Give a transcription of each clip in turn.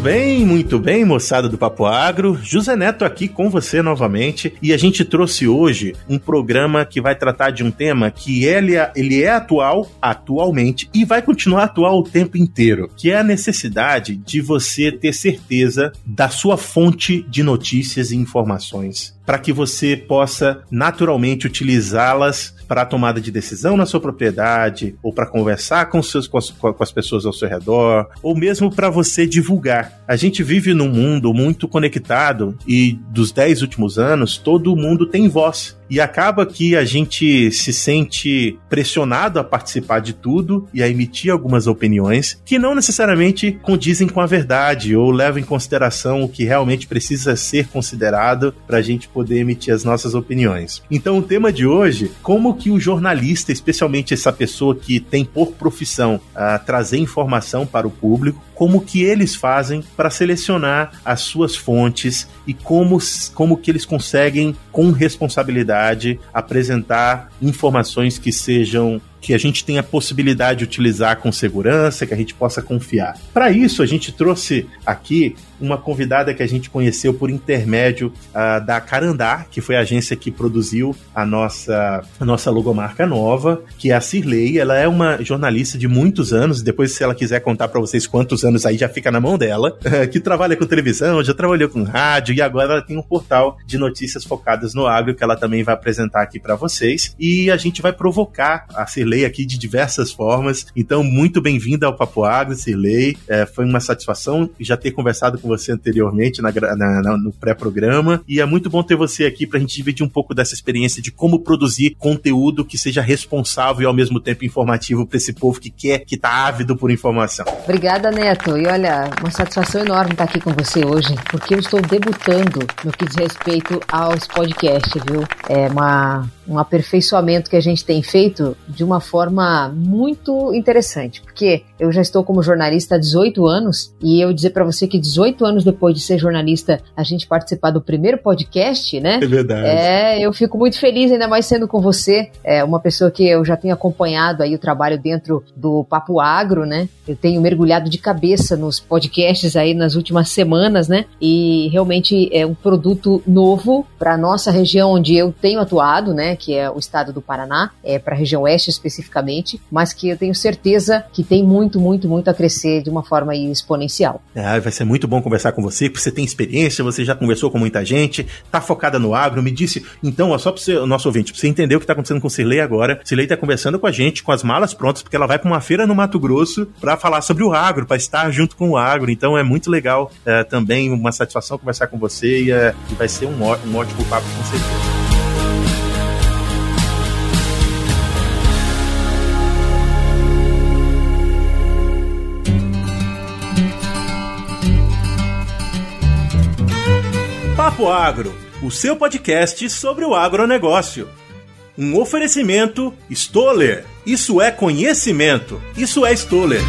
bem, muito bem, moçada do Papo Agro. José Neto aqui com você novamente e a gente trouxe hoje um programa que vai tratar de um tema que ele é, ele é atual atualmente e vai continuar atual o tempo inteiro, que é a necessidade de você ter certeza da sua fonte de notícias e informações para que você possa naturalmente utilizá-las para a tomada de decisão na sua propriedade, ou para conversar com, seus, com, as, com as pessoas ao seu redor, ou mesmo para você divulgar. A gente vive num mundo muito conectado e dos 10 últimos anos, todo mundo tem voz. E acaba que a gente se sente pressionado a participar de tudo e a emitir algumas opiniões que não necessariamente condizem com a verdade ou levam em consideração o que realmente precisa ser considerado para a gente poder emitir as nossas opiniões. Então, o tema de hoje, como que o jornalista, especialmente essa pessoa que tem por profissão a trazer informação para o público, como que eles fazem para selecionar as suas fontes e como, como que eles conseguem, com responsabilidade, apresentar informações que sejam que a gente tenha possibilidade de utilizar com segurança, que a gente possa confiar. Para isso, a gente trouxe aqui uma convidada que a gente conheceu por intermédio uh, da Carandá, que foi a agência que produziu a nossa, a nossa logomarca nova, que é a Cirlei. Ela é uma jornalista de muitos anos, depois, se ela quiser contar para vocês quantos anos aí, já fica na mão dela, que trabalha com televisão, já trabalhou com rádio e agora ela tem um portal de notícias focadas no agro que ela também vai apresentar aqui para vocês. E a gente vai provocar a Cirlei Cirlei aqui de diversas formas. Então, muito bem-vinda ao Papo Agro, Cirlei. É, foi uma satisfação já ter conversado com você anteriormente na, na, na, no pré-programa. E é muito bom ter você aqui para a gente dividir um pouco dessa experiência de como produzir conteúdo que seja responsável e ao mesmo tempo informativo para esse povo que quer, que está ávido por informação. Obrigada, Neto. E olha, uma satisfação enorme estar aqui com você hoje, porque eu estou debutando no que diz respeito aos podcasts, viu? É uma um aperfeiçoamento que a gente tem feito de uma forma muito interessante, porque eu já estou como jornalista há 18 anos e eu dizer para você que 18 anos depois de ser jornalista, a gente participar do primeiro podcast, né? É verdade. É, eu fico muito feliz, ainda mais sendo com você, é uma pessoa que eu já tenho acompanhado aí o trabalho dentro do Papo Agro, né? Eu tenho mergulhado de cabeça nos podcasts aí nas últimas semanas, né? E realmente é um produto novo para nossa região onde eu tenho atuado, né? que é o estado do Paraná, é para a região oeste especificamente, mas que eu tenho certeza que tem muito, muito, muito a crescer de uma forma exponencial. É, vai ser muito bom conversar com você, porque você tem experiência, você já conversou com muita gente, tá focada no agro, me disse, então, ó, só para o nosso ouvinte, para você entender o que está acontecendo com o Cirlei agora, Cirlei está conversando com a gente, com as malas prontas, porque ela vai para uma feira no Mato Grosso para falar sobre o agro, para estar junto com o agro, então é muito legal é, também, uma satisfação conversar com você e, é, vai ser um, um ótimo papo com certeza. Papo Agro, o seu podcast sobre o agronegócio. Um oferecimento Stoller. Isso é conhecimento. Isso é Stoller.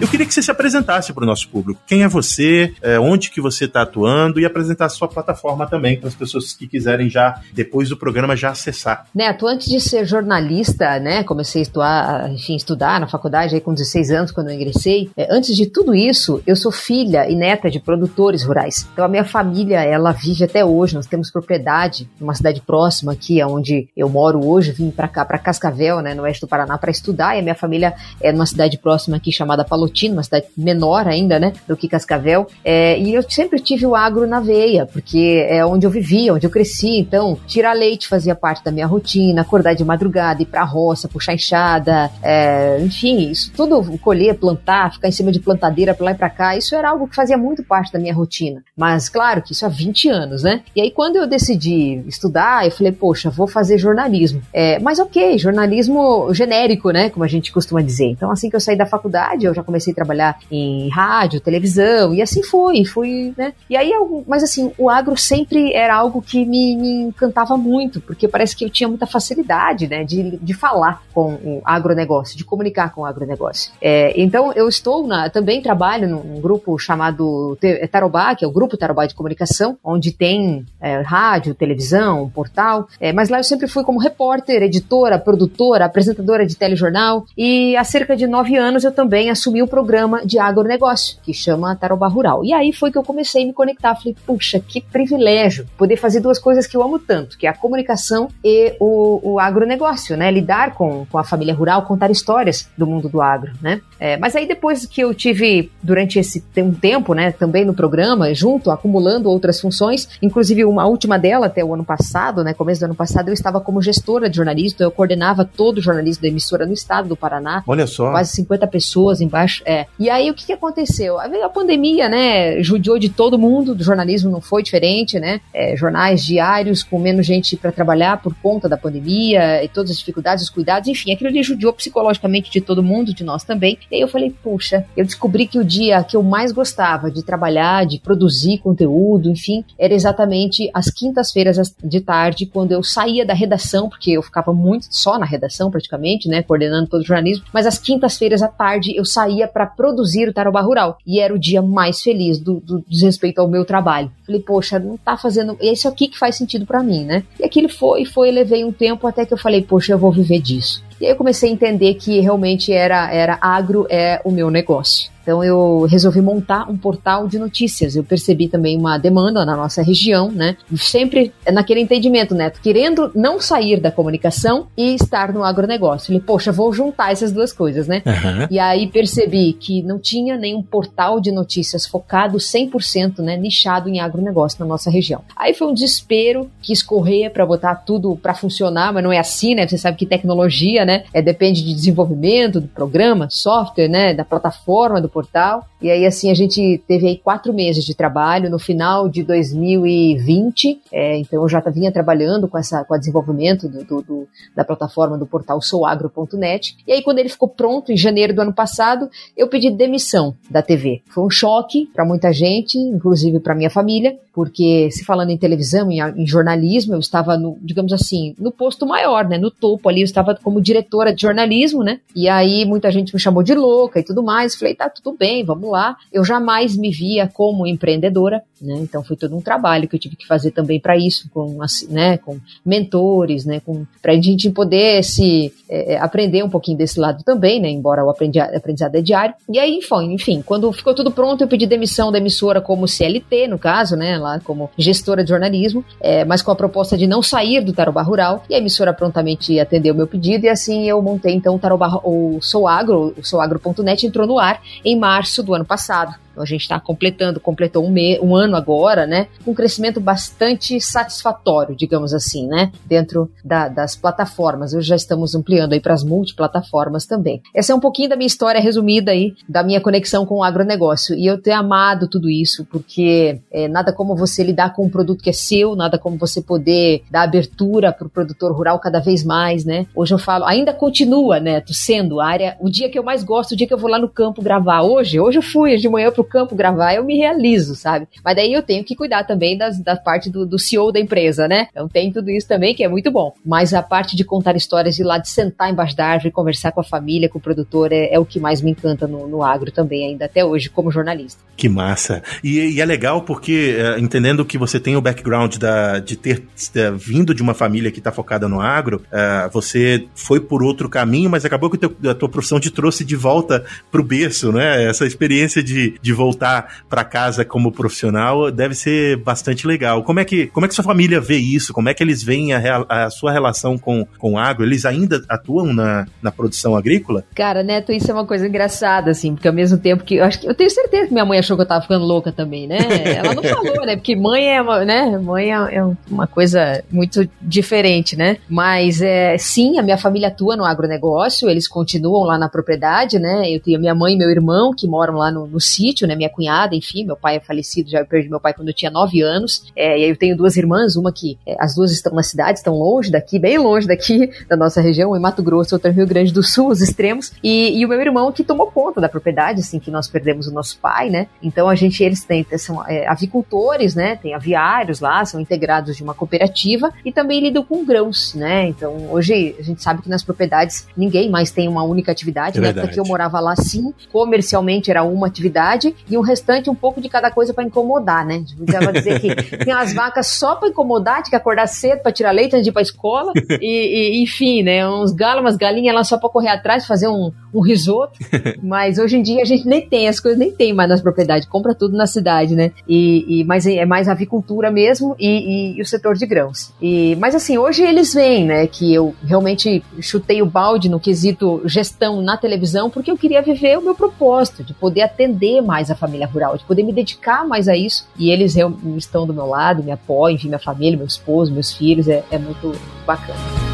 Eu queria que você se apresentasse para o nosso público. Quem é você, é, onde que você está atuando e apresentar a sua plataforma também para as pessoas que quiserem já, depois do programa, já acessar. Neto, antes de ser jornalista, né, comecei a estudar, enfim, estudar na faculdade aí com 16 anos quando eu ingressei. É, antes de tudo isso, eu sou filha e neta de produtores rurais. Então a minha família, ela vive até hoje. Nós temos propriedade numa cidade próxima aqui, onde eu moro hoje. Vim para cá, para Cascavel, né, no oeste do Paraná, para estudar. E a minha família é numa cidade próxima aqui chamada Palotina uma cidade menor ainda, né, do que Cascavel, é, e eu sempre tive o agro na veia, porque é onde eu vivia, onde eu cresci, então tirar leite fazia parte da minha rotina, acordar de madrugada, ir pra roça, puxar enxada, é, enfim, isso tudo, colher, plantar, ficar em cima de plantadeira pra lá e pra cá, isso era algo que fazia muito parte da minha rotina, mas claro que isso há 20 anos, né, e aí quando eu decidi estudar, eu falei, poxa, vou fazer jornalismo, é, mas ok, jornalismo genérico, né, como a gente costuma dizer, então assim que eu saí da faculdade, eu já comecei comecei a trabalhar em rádio, televisão, e assim foi, fui, né? E aí, mas assim, o agro sempre era algo que me, me encantava muito, porque parece que eu tinha muita facilidade, né, de, de falar com o agronegócio, de comunicar com o agronegócio. É, então, eu estou na, também trabalho num, grupo chamado Tarobá, que é o Grupo Tarobá de Comunicação, onde tem é, rádio, televisão, portal, é, mas lá eu sempre fui como repórter, editora, produtora, apresentadora de telejornal, e há cerca de nove anos eu também assumi o programa de agronegócio, que chama Tarobá Rural. E aí foi que eu comecei a me conectar, falei, puxa, que privilégio poder fazer duas coisas que eu amo tanto, que é a comunicação e o, o agronegócio, né, lidar com, com a família rural, contar histórias do mundo do agro, né. É, mas aí depois que eu tive, durante esse um tempo, né, também no programa, junto, acumulando outras funções, inclusive uma última dela até o ano passado, né, começo do ano passado, eu estava como gestora de jornalismo, eu coordenava todo o jornalismo da emissora no estado do Paraná. Olha só. Quase 50 pessoas embaixo. É. E aí o que, que aconteceu? A pandemia, né, judiou de todo mundo, do jornalismo não foi diferente, né, é, jornais diários com menos gente para trabalhar por conta da pandemia e todas as dificuldades, os cuidados, enfim, aquilo ali judiou psicologicamente de todo mundo, de nós também. E aí eu falei, puxa, eu descobri que o dia que eu mais gostava de trabalhar, de produzir conteúdo, enfim, era exatamente às quintas-feiras de tarde, quando eu saía da redação, porque eu ficava muito só na redação praticamente, né, coordenando todo o jornalismo, mas às quintas-feiras à tarde eu saía para produzir o Tarobá Rural. E era o dia mais feliz do, do respeito ao meu trabalho. Falei, poxa, não tá fazendo. É isso aqui que faz sentido para mim, né? E aquilo foi, foi, levei um tempo até que eu falei, poxa, eu vou viver disso. E aí eu comecei a entender que realmente era, era agro é o meu negócio. Então eu resolvi montar um portal de notícias. Eu percebi também uma demanda na nossa região, né? Sempre naquele entendimento, né? Querendo não sair da comunicação e estar no agronegócio. Falei, poxa, vou juntar essas duas coisas, né? Uhum. E aí percebi que não tinha nenhum portal de notícias focado 100%, né? Nichado em agronegócio na nossa região. Aí foi um desespero, quis correr para botar tudo para funcionar, mas não é assim, né? Você sabe que tecnologia, né? É, depende de desenvolvimento do programa, software, né? Da plataforma, do portal. E aí, assim, a gente teve aí quatro meses de trabalho no final de 2020. É, então, eu já vinha trabalhando com essa, com o desenvolvimento do, do, do, da plataforma do portal souagro.net. E aí, quando ele ficou pronto, em janeiro do ano passado, eu pedi demissão da TV. Foi um choque para muita gente, inclusive para minha família, porque se falando em televisão, em, em, jornalismo, eu estava no, digamos assim, no posto maior, né, no topo ali, eu estava como diretora de jornalismo, né? E aí muita gente me chamou de louca e tudo mais. Falei, tá tudo bem, vamos lá. Eu jamais me via como empreendedora, né? Então foi todo um trabalho que eu tive que fazer também para isso, com, né, com mentores, né, com para a gente poder se é, é, aprender um pouquinho desse lado também, né? Embora o aprendizado é diário. E aí, enfim, enfim, quando ficou tudo pronto, eu pedi demissão da emissora como CLT, no caso, né? Lá como gestora de jornalismo, é, mas com a proposta de não sair do Tarobá Rural. E a emissora prontamente atendeu meu pedido e assim eu montei então o Tarobá, o Sou Agro, o souagro.net entrou no ar em março do ano passado. Então a gente está completando, completou um, me, um ano agora, né? Com um crescimento bastante satisfatório, digamos assim, né? Dentro da, das plataformas. Hoje já estamos ampliando aí para as multiplataformas também. Essa é um pouquinho da minha história resumida aí, da minha conexão com o agronegócio. E eu tenho amado tudo isso, porque é, nada como você lidar com um produto que é seu, nada como você poder dar abertura para o produtor rural cada vez mais, né? Hoje eu falo, ainda continua, né? Sendo a área, o dia que eu mais gosto, o dia que eu vou lá no campo gravar. Hoje, hoje eu fui de manhã pro pro campo gravar, eu me realizo, sabe? Mas daí eu tenho que cuidar também das, da parte do, do CEO da empresa, né? Então tem tudo isso também que é muito bom. Mas a parte de contar histórias, de lá de sentar embaixo da árvore, conversar com a família, com o produtor, é, é o que mais me encanta no, no, agro também, ainda até hoje, como jornalista. Que massa! E, e é legal porque, é, entendendo que você tem o background da, de ter de, vindo de uma família que está focada no agro, uh, você foi por outro caminho, mas acabou que teu, a tua profissão te trouxe de volta para o berço, né? Essa experiência de, de voltar para casa como profissional deve ser bastante legal. Como é que, como é que sua família vê isso? Como é que eles veem a, a sua relação com, com o agro? Eles ainda atuam na, na produção agrícola? Cara, Neto, isso é uma coisa engraçada, assim, porque ao mesmo tempo que eu acho que eu tenho certeza que minha mãe achou que eu tava ficando louca também, né? Ela não falou, né? Né? Porque mãe é uma, né? Mãe é, é uma coisa muito diferente, né? Mas é, sim, a minha família atua no agronegócio, eles continuam lá na propriedade, né? Eu tenho minha mãe e meu irmão que moram lá no, no sítio, né? Minha cunhada, enfim, meu pai é falecido, já perdi meu pai quando eu tinha nove anos. É, e aí eu tenho duas irmãs, uma que é, as duas estão na cidade, estão longe daqui, bem longe daqui da nossa região, em Mato Grosso, outra em Rio Grande do Sul, os extremos. E, e o meu irmão que tomou conta da propriedade, assim, que nós perdemos o nosso pai, né? Então a gente, eles têm, são é, avicultores, né? Tem aviários lá, são integrados de uma cooperativa e também lidam com grãos, né? Então hoje a gente sabe que nas propriedades ninguém mais tem uma única atividade. É Na época que eu morava lá, sim, comercialmente era uma atividade e o restante um pouco de cada coisa para incomodar, né? Precisava dizer que tem as vacas só para incomodar, tinha que acordar cedo para tirar leite antes de ir para escola e, e, enfim, né? Uns galos, umas galinhas lá só para correr atrás, fazer um, um risoto. Mas hoje em dia a gente nem tem, as coisas nem tem mais nas propriedades, compra tudo na cidade, né? E, e mas é mais avicultura mesmo e, e, e, o setor de grãos. E, mas assim, hoje eles veem, né, que eu realmente chutei o balde no quesito gestão na televisão porque eu queria viver o meu propósito, de poder atender mais a família rural, de poder me dedicar mais a isso. E eles estão do meu lado, me apoiam, enfim, minha família, meu esposo, meus filhos, é, é muito bacana.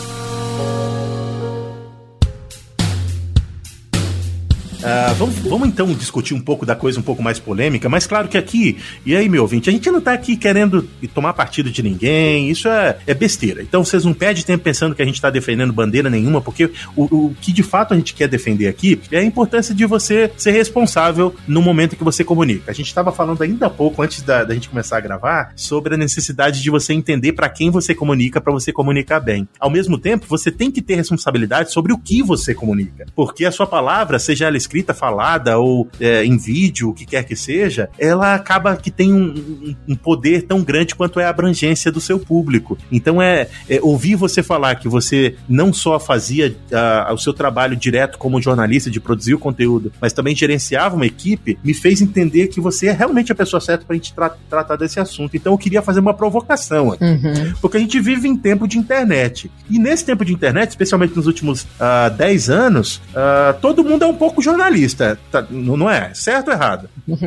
Lord. Uh, vamos, vamos então discutir um pouco da coisa um pouco mais polêmica, mas claro que aqui, e aí, meu ouvinte, a gente não tá aqui querendo tomar partido de ninguém, isso é, é besteira. Então vocês não perdem tempo pensando que a gente tá defendendo bandeira nenhuma, porque o, o que de fato a gente quer defender aqui é a importância de você ser responsável no momento que você comunica. A gente estava falando ainda há pouco, antes da, da gente começar a gravar, sobre a necessidade de você entender para quem você comunica, para você comunicar bem. Ao mesmo tempo, você tem que ter responsabilidade sobre o que você comunica, porque a sua palavra, seja ela escrita, falada ou é, em vídeo, o que quer que seja, ela acaba que tem um, um, poder tão grande quanto é a abrangência do seu público. Então é, é ouvir você falar que você não só fazia uh, o seu trabalho direto como jornalista de produzir o conteúdo, mas também gerenciava uma equipe, me fez entender que você é realmente a pessoa certa para a gente tra tratar desse assunto. Então eu queria fazer uma provocação aqui, uhum. porque a gente vive em tempo de internet e nesse tempo de internet, especialmente nos últimos uh, ah, 10 anos, uh, todo mundo é um pouco jornalista jornalista, tá, não é? Certo ou errado?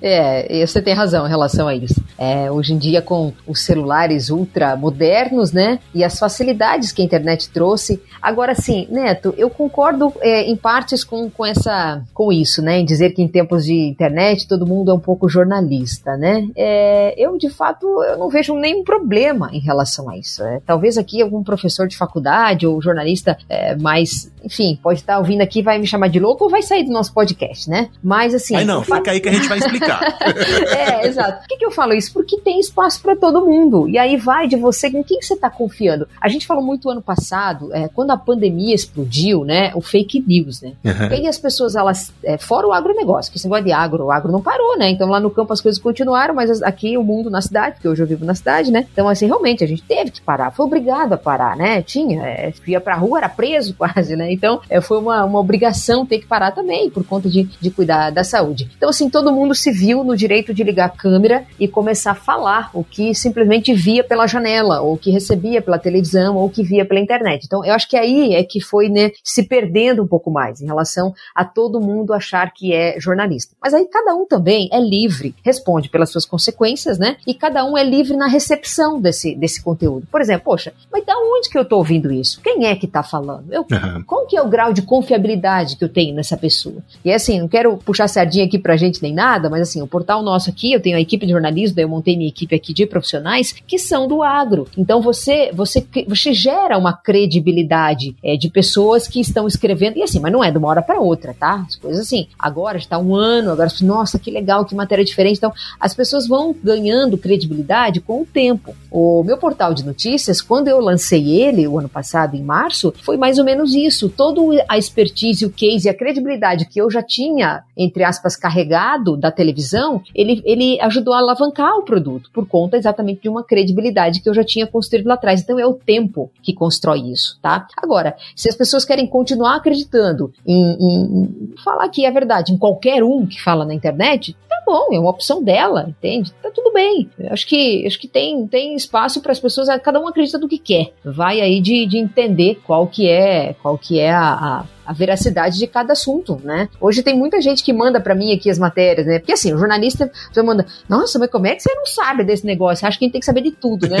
É, é, você tem razão em relação a isso. É, hoje em dia, com os celulares ultra modernos, né, e as facilidades que a internet trouxe. Agora, sim, Neto, eu concordo é, em partes com, com, essa, com isso, né, em dizer que em tempos de internet todo mundo é um pouco jornalista, né. É, eu, de fato, eu não vejo nenhum problema em relação a isso. É, talvez aqui algum professor de faculdade ou jornalista é, mais, enfim, pode estar ouvindo aqui vai me chamar de louco pouco vai sair do nosso podcast, né? Mas assim. Aí não, fica aí que a gente vai explicar. é, exato. Por que, que eu falo isso? Porque tem espaço para todo mundo. E aí vai de você com quem você está confiando. A gente falou muito ano passado, é, quando a pandemia explodiu, né? O fake news, né? Uhum. E aí as pessoas, elas. É, fora o agronegócio, que esse negócio de agro, o agro não parou, né? Então lá no campo as coisas continuaram, mas aqui o mundo na cidade, porque hoje eu vivo na cidade, né? Então, assim, realmente, a gente teve que parar. Foi obrigado a parar, né? Tinha. É, ia pra rua, era preso quase, né? Então, é, foi uma, uma obrigação ter que parar também, por conta de, de cuidar da saúde. Então, assim, todo mundo se viu no direito de ligar a câmera e começar a falar o que simplesmente via pela janela, ou que recebia pela televisão, ou que via pela internet. Então, eu acho que aí é que foi, né, se perdendo um pouco mais em relação a todo mundo achar que é jornalista. Mas aí cada um também é livre, responde pelas suas consequências, né? E cada um é livre na recepção desse, desse conteúdo. Por exemplo, poxa, mas da onde que eu tô ouvindo isso? Quem é que tá falando? Eu, uhum. Qual que é o grau de confiabilidade que eu tenho nessa pessoa. E é assim, não quero puxar sardinha aqui pra gente nem nada, mas assim, o portal nosso aqui, eu tenho a equipe de jornalismo, eu montei minha equipe aqui de profissionais que são do agro. Então você você, você gera uma credibilidade é, de pessoas que estão escrevendo, e assim, mas não é de uma hora para outra, tá? As coisas assim, agora está um ano, agora, nossa, que legal, que matéria diferente. Então, as pessoas vão ganhando credibilidade com o tempo. O meu portal de notícias, quando eu lancei ele, o ano passado, em março, foi mais ou menos isso. Toda a expertise, o case, a credibilidade credibilidade que eu já tinha, entre aspas, carregado da televisão, ele, ele ajudou a alavancar o produto, por conta exatamente de uma credibilidade que eu já tinha construído lá atrás. Então é o tempo que constrói isso, tá? Agora, se as pessoas querem continuar acreditando em, em, em falar que é verdade em qualquer um que fala na internet, tá bom, é uma opção dela, entende? Tá tudo bem. Eu acho que acho que tem, tem espaço para as pessoas, cada um acredita do que quer. Vai aí de, de entender qual que é, qual que é a, a a veracidade de cada assunto, né? Hoje tem muita gente que manda para mim aqui as matérias, né? Porque assim, o jornalista você manda, nossa, mas como é que você não sabe desse negócio? Acho que a gente tem que saber de tudo, né?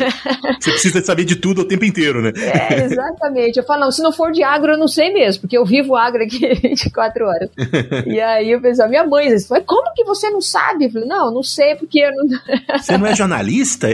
você precisa saber de tudo o tempo inteiro, né? É, exatamente. Eu falo, não, se não for de agro, eu não sei mesmo, porque eu vivo agro aqui 24 horas. e aí o pessoal, minha mãe, fala, como que você não sabe? Eu falei, não, não sei, porque eu não. você não é jornalista?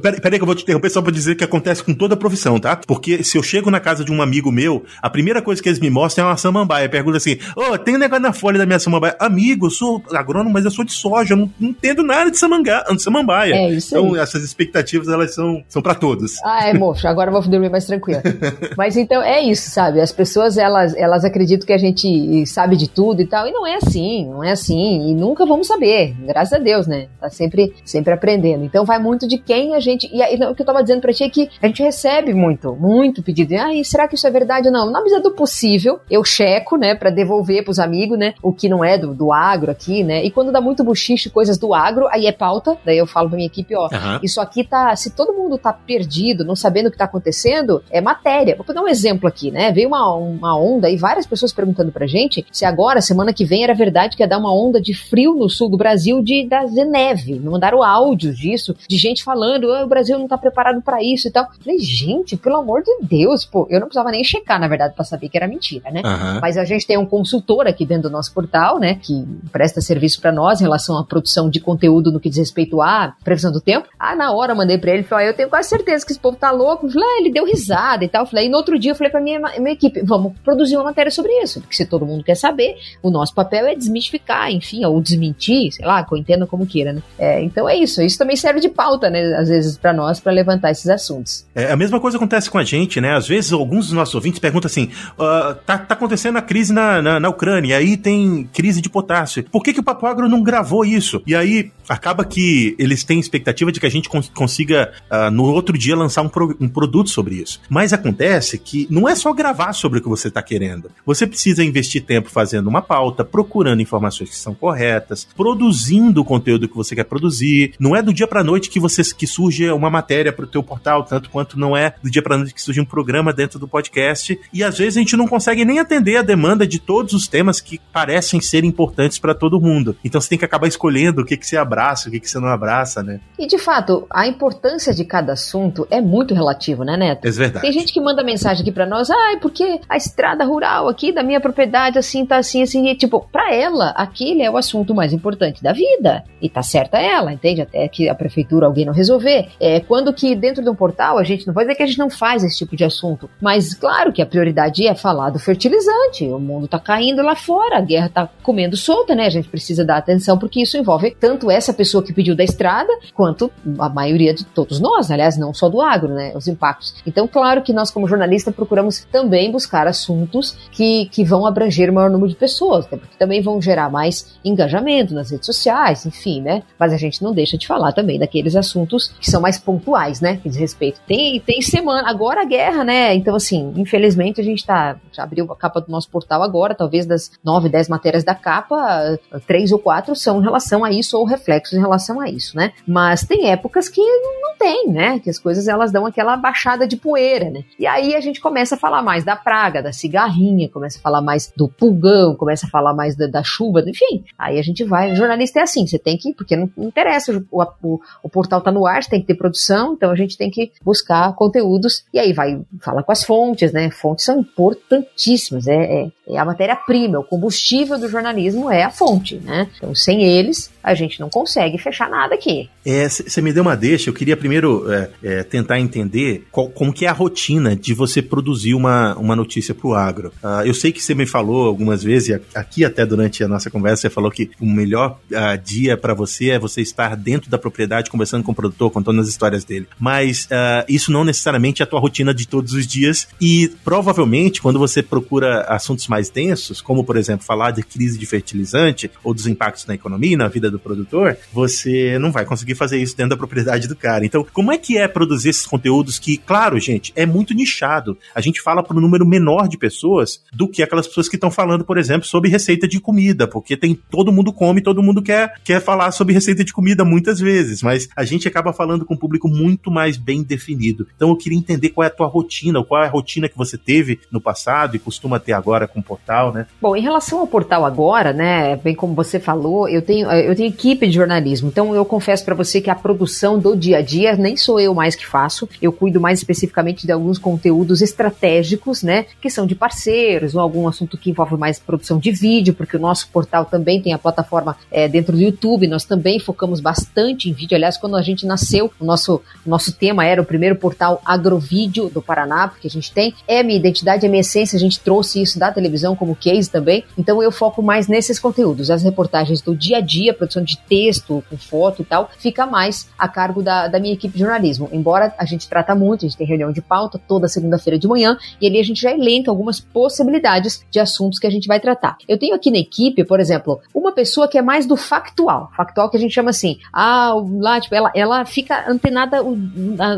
peraí, peraí que eu vou te interromper só pra dizer que acontece com toda a profissão, tá? Porque se eu chego na casa de um amigo meu, a primeira coisa que eles me mostram é uma samambaia. Pergunta assim: Ô, oh, tem um negócio na folha da minha samambaia. Amigo, eu sou agrônomo, mas eu sou de soja, eu não, não entendo nada de, samanga, de samambaia. É isso então, aí. essas expectativas, elas são, são para todos. Ah, é, moço, agora eu vou dormir mais tranquilo. mas então, é isso, sabe? As pessoas, elas, elas acreditam que a gente sabe de tudo e tal, e não é assim, não é assim, e nunca vamos saber, graças a Deus, né? Tá sempre, sempre aprendendo. Então, vai muito de quem a gente. E, e o que eu tava dizendo pra ti é que a gente recebe muito, muito pedido. Ah, será que isso é verdade ou não? Na medida do possível, eu checo, né, para devolver pros amigos, né, o que não é do, do agro aqui, né? E quando dá muito buchiche, coisas do agro, aí é pauta, daí eu falo pra minha equipe, ó, uhum. isso aqui tá, se todo mundo tá perdido, não sabendo o que tá acontecendo, é matéria. Vou pegar um exemplo aqui, né? Veio uma, uma onda e várias pessoas perguntando pra gente se agora, semana que vem, era verdade que ia dar uma onda de frio no sul do Brasil de, da neve. Me mandaram áudios disso, de gente falando, oh, o Brasil não tá preparado para isso e tal. falei, gente, pelo amor de Deus, pô, eu não precisava nem checar, na verdade, para saber que era mentira, né? Uhum. Mas a gente tem um consultor aqui dentro do nosso portal, né, que presta serviço para nós em relação à produção de conteúdo no que diz respeito à previsão do tempo. Ah, na hora eu mandei para ele, falei, ah, eu tenho quase certeza que esse povo tá louco. Falei, ah, ele deu risada e tal. Falei, e no outro dia eu falei para minha, minha equipe, vamos produzir uma matéria sobre isso, porque se todo mundo quer saber, o nosso papel é desmistificar, enfim, ou desmentir, sei lá, entendo como queira, né? É, então é isso. Isso também serve de pauta, né, às vezes para nós para levantar esses assuntos. É, a mesma coisa acontece com a gente, né? Às vezes alguns dos nossos ouvintes perguntam assim, tá, tá acontecendo a crise na, na, na Ucrânia, aí tem crise de potássio. Por que, que o Papo Agro não gravou isso? E aí acaba que eles têm expectativa de que a gente cons consiga uh, no outro dia lançar um, pro um, produto sobre isso. Mas acontece que não é só gravar sobre o que você está querendo. Você precisa investir tempo fazendo uma pauta, procurando informações que são corretas, produzindo o conteúdo que você quer produzir. Não é do dia para noite que você que surge uma matéria para o teu portal, tanto quanto não é do dia para noite que surge um programa dentro do podcast. E às vezes a gente não consegue nem atender a demanda de todos os temas que parecem ser importantes para todo mundo. Então você tem que acabar escolhendo o que, que você abraça, o que, que você não abraça, né? E de fato, a importância de cada assunto é muito relativo, né, Neto? É verdade. Tem gente que manda mensagem aqui para nós, ah, porque a estrada rural aqui da minha propriedade assim tá assim, assim, e tipo, para ela, aquele é o assunto mais importante da vida. E tá certa ela, entende? Até que a prefeitura alguém não resolver. É quando que dentro de um portal a gente não vai dizer que a gente não faz esse tipo de assunto, mas claro que a prioridade é falar do fertilizante o mundo está caindo lá fora, a guerra está comendo solta, né? A gente precisa dar atenção porque isso envolve tanto essa pessoa que pediu da estrada, quanto a maioria de todos nós, aliás, não só do agro, né? Os impactos. Então, claro que nós, como jornalistas, procuramos também buscar assuntos que, que vão abranger o maior número de pessoas, né? porque também vão gerar mais engajamento nas redes sociais, enfim, né? Mas a gente não deixa de falar também daqueles assuntos que são mais pontuais, né? Que diz respeito. Tem, tem semana, agora a guerra, né? Então, assim, infelizmente a gente tá, já abriu a capa do nosso portal agora, talvez das nove, dez matérias da capa, três ou quatro são em relação a isso ou reflexos em relação a isso, né? Mas tem épocas que não tem, né? Que as coisas elas dão aquela baixada de poeira, né? E aí a gente começa a falar mais da praga, da cigarrinha, começa a falar mais do pulgão, começa a falar mais da, da chuva, enfim. Aí a gente vai. O jornalista é assim, você tem que, porque não, interessa, o, o, o portal tá no ar, você tem que ter produção, então a gente tem que buscar conteúdos e aí vai falar com as fontes, né? Fontes são importantíssimas, é, é, a matéria-prima, o combustível do jornalismo é a fonte, né? Então, sem eles, a gente não consegue fechar nada aqui. Você é, me deu uma deixa, eu queria primeiro é, é, tentar entender qual, como que é a rotina de você produzir uma, uma notícia para o agro. Uh, eu sei que você me falou algumas vezes, aqui até durante a nossa conversa, você falou que o melhor uh, dia para você é você estar dentro da propriedade, conversando com o produtor, contando as histórias dele. Mas uh, isso não necessariamente é a tua rotina de todos os dias e provavelmente quando você procura assuntos mais mais densos, como por exemplo falar de crise de fertilizante ou dos impactos na economia e na vida do produtor, você não vai conseguir fazer isso dentro da propriedade do cara. Então, como é que é produzir esses conteúdos que, claro, gente, é muito nichado. A gente fala para um número menor de pessoas do que aquelas pessoas que estão falando, por exemplo, sobre receita de comida, porque tem todo mundo come, todo mundo quer, quer falar sobre receita de comida muitas vezes, mas a gente acaba falando com um público muito mais bem definido. Então, eu queria entender qual é a tua rotina, qual é a rotina que você teve no passado e costuma ter agora com o portal, né? Bom, em relação ao portal agora, né, bem como você falou, eu tenho, eu tenho equipe de jornalismo, então eu confesso para você que a produção do dia a dia nem sou eu mais que faço, eu cuido mais especificamente de alguns conteúdos estratégicos, né, que são de parceiros, ou algum assunto que envolve mais produção de vídeo, porque o nosso portal também tem a plataforma é, dentro do YouTube, nós também focamos bastante em vídeo, aliás, quando a gente nasceu, o nosso, nosso tema era o primeiro portal agrovídeo do Paraná, porque a gente tem, é minha identidade, é minha essência, a gente trouxe isso da televisão como case também, então eu foco mais nesses conteúdos, as reportagens do dia a dia, produção de texto, com foto e tal, fica mais a cargo da, da minha equipe de jornalismo, embora a gente trata muito, a gente tem reunião de pauta toda segunda-feira de manhã, e ali a gente já elenca algumas possibilidades de assuntos que a gente vai tratar. Eu tenho aqui na equipe, por exemplo, uma pessoa que é mais do factual, factual que a gente chama assim, ah, lá, tipo, ela, ela fica antenada o,